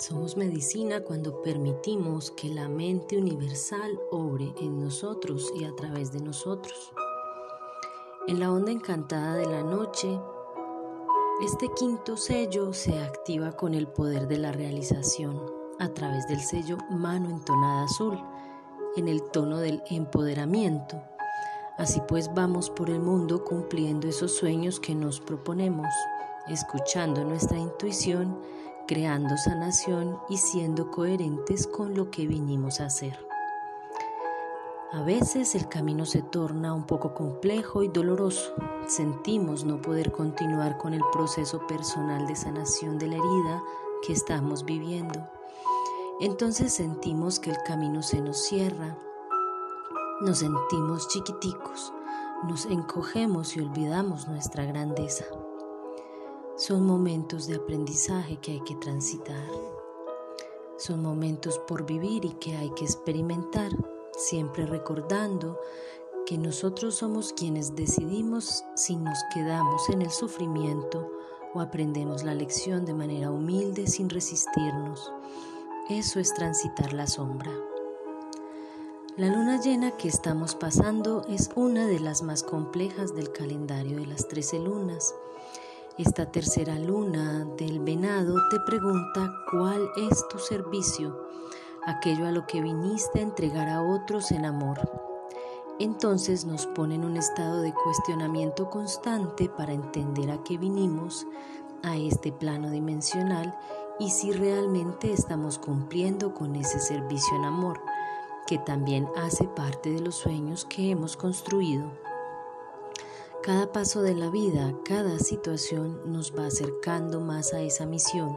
Somos medicina cuando permitimos que la mente universal obre en nosotros y a través de nosotros. En la onda encantada de la noche, este quinto sello se activa con el poder de la realización a través del sello mano entonada azul, en el tono del empoderamiento. Así pues vamos por el mundo cumpliendo esos sueños que nos proponemos, escuchando nuestra intuición, creando sanación y siendo coherentes con lo que vinimos a hacer. A veces el camino se torna un poco complejo y doloroso. Sentimos no poder continuar con el proceso personal de sanación de la herida que estamos viviendo. Entonces sentimos que el camino se nos cierra. Nos sentimos chiquiticos, nos encogemos y olvidamos nuestra grandeza. Son momentos de aprendizaje que hay que transitar. Son momentos por vivir y que hay que experimentar, siempre recordando que nosotros somos quienes decidimos si nos quedamos en el sufrimiento o aprendemos la lección de manera humilde sin resistirnos. Eso es transitar la sombra. La luna llena que estamos pasando es una de las más complejas del calendario de las trece lunas esta tercera luna del venado te pregunta cuál es tu servicio, aquello a lo que viniste a entregar a otros en amor. Entonces nos pone en un estado de cuestionamiento constante para entender a qué vinimos a este plano dimensional y si realmente estamos cumpliendo con ese servicio en amor, que también hace parte de los sueños que hemos construido. Cada paso de la vida, cada situación nos va acercando más a esa misión.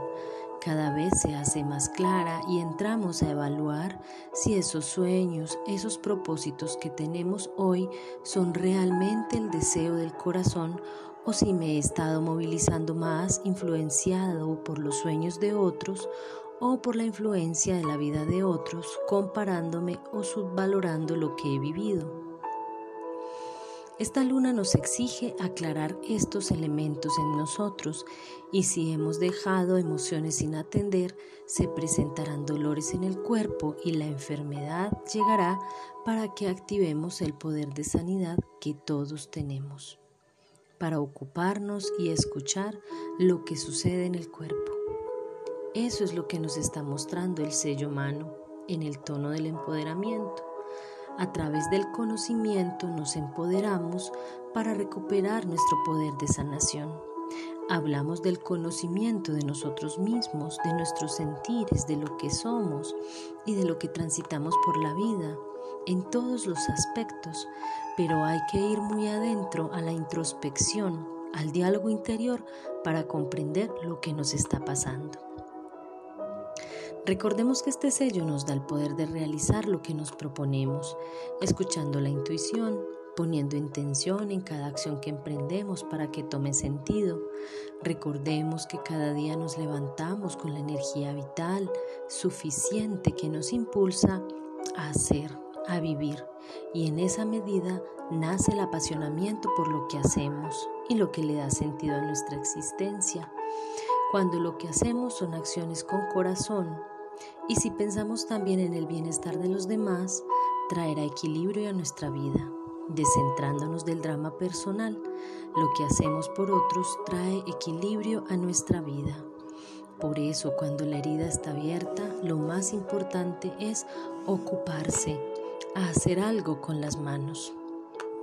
Cada vez se hace más clara y entramos a evaluar si esos sueños, esos propósitos que tenemos hoy son realmente el deseo del corazón o si me he estado movilizando más influenciado por los sueños de otros o por la influencia de la vida de otros, comparándome o subvalorando lo que he vivido. Esta luna nos exige aclarar estos elementos en nosotros y si hemos dejado emociones sin atender, se presentarán dolores en el cuerpo y la enfermedad llegará para que activemos el poder de sanidad que todos tenemos, para ocuparnos y escuchar lo que sucede en el cuerpo. Eso es lo que nos está mostrando el sello humano en el tono del empoderamiento. A través del conocimiento nos empoderamos para recuperar nuestro poder de sanación. Hablamos del conocimiento de nosotros mismos, de nuestros sentires, de lo que somos y de lo que transitamos por la vida, en todos los aspectos, pero hay que ir muy adentro a la introspección, al diálogo interior para comprender lo que nos está pasando. Recordemos que este sello nos da el poder de realizar lo que nos proponemos, escuchando la intuición, poniendo intención en cada acción que emprendemos para que tome sentido. Recordemos que cada día nos levantamos con la energía vital suficiente que nos impulsa a hacer, a vivir, y en esa medida nace el apasionamiento por lo que hacemos y lo que le da sentido a nuestra existencia. Cuando lo que hacemos son acciones con corazón, y si pensamos también en el bienestar de los demás, traerá equilibrio a nuestra vida, descentrándonos del drama personal. Lo que hacemos por otros trae equilibrio a nuestra vida. Por eso cuando la herida está abierta, lo más importante es ocuparse, a hacer algo con las manos,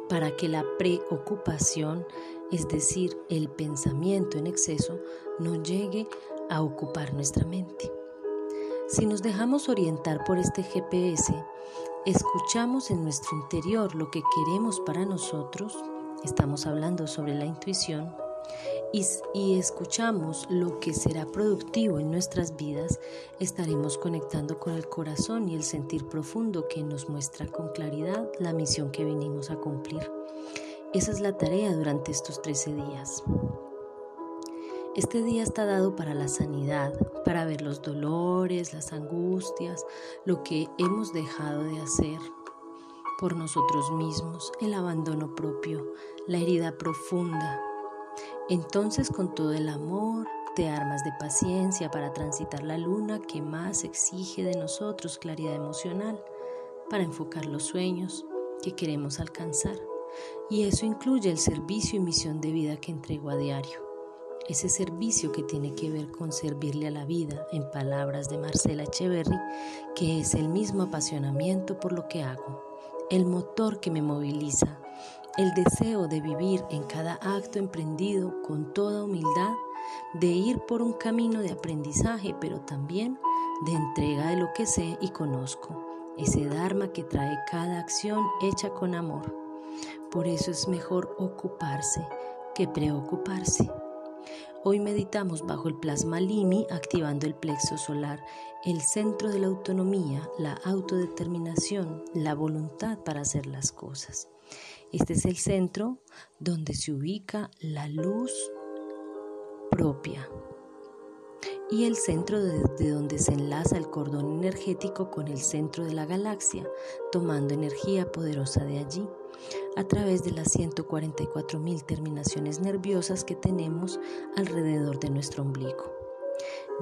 para que la preocupación, es decir, el pensamiento en exceso, no llegue a ocupar nuestra mente. Si nos dejamos orientar por este GPS, escuchamos en nuestro interior lo que queremos para nosotros, estamos hablando sobre la intuición, y, escuchamos lo que será productivo en nuestras vidas, estaremos conectando con el corazón y el sentir profundo que nos muestra con claridad la misión que venimos a cumplir. Esa es la tarea durante estos 13 días. Este día está dado para la sanidad, para ver los dolores, las angustias, lo que hemos dejado de hacer por nosotros mismos, el abandono propio, la herida profunda. Entonces con todo el amor, te armas de paciencia para transitar la luna que más exige de nosotros claridad emocional, para enfocar los sueños que queremos alcanzar. Y eso incluye el servicio y misión de vida que entrego a diario. Ese servicio que tiene que ver con servirle a la vida, en palabras de Marcela Echeverry, que es el mismo apasionamiento por lo que hago, el motor que me moviliza, el deseo de vivir en cada acto emprendido con toda humildad, de ir por un camino de aprendizaje, pero también de entrega de lo que sé y conozco, ese Dharma que trae cada acción hecha con amor. Por eso es mejor ocuparse que preocuparse. Hoy meditamos bajo el plasma Limi, activando el plexo solar, el centro de la autonomía, la autodeterminación, la voluntad para hacer las cosas. Este es el centro donde se ubica la luz propia y el centro desde donde se enlaza el cordón energético con el centro de la galaxia, tomando energía poderosa de allí a través de las 144 mil terminaciones nerviosas que tenemos alrededor de nuestro ombligo.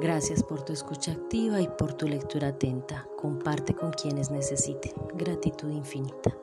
Gracias por tu escucha activa y por tu lectura atenta. Comparte con quienes necesiten. Gratitud infinita.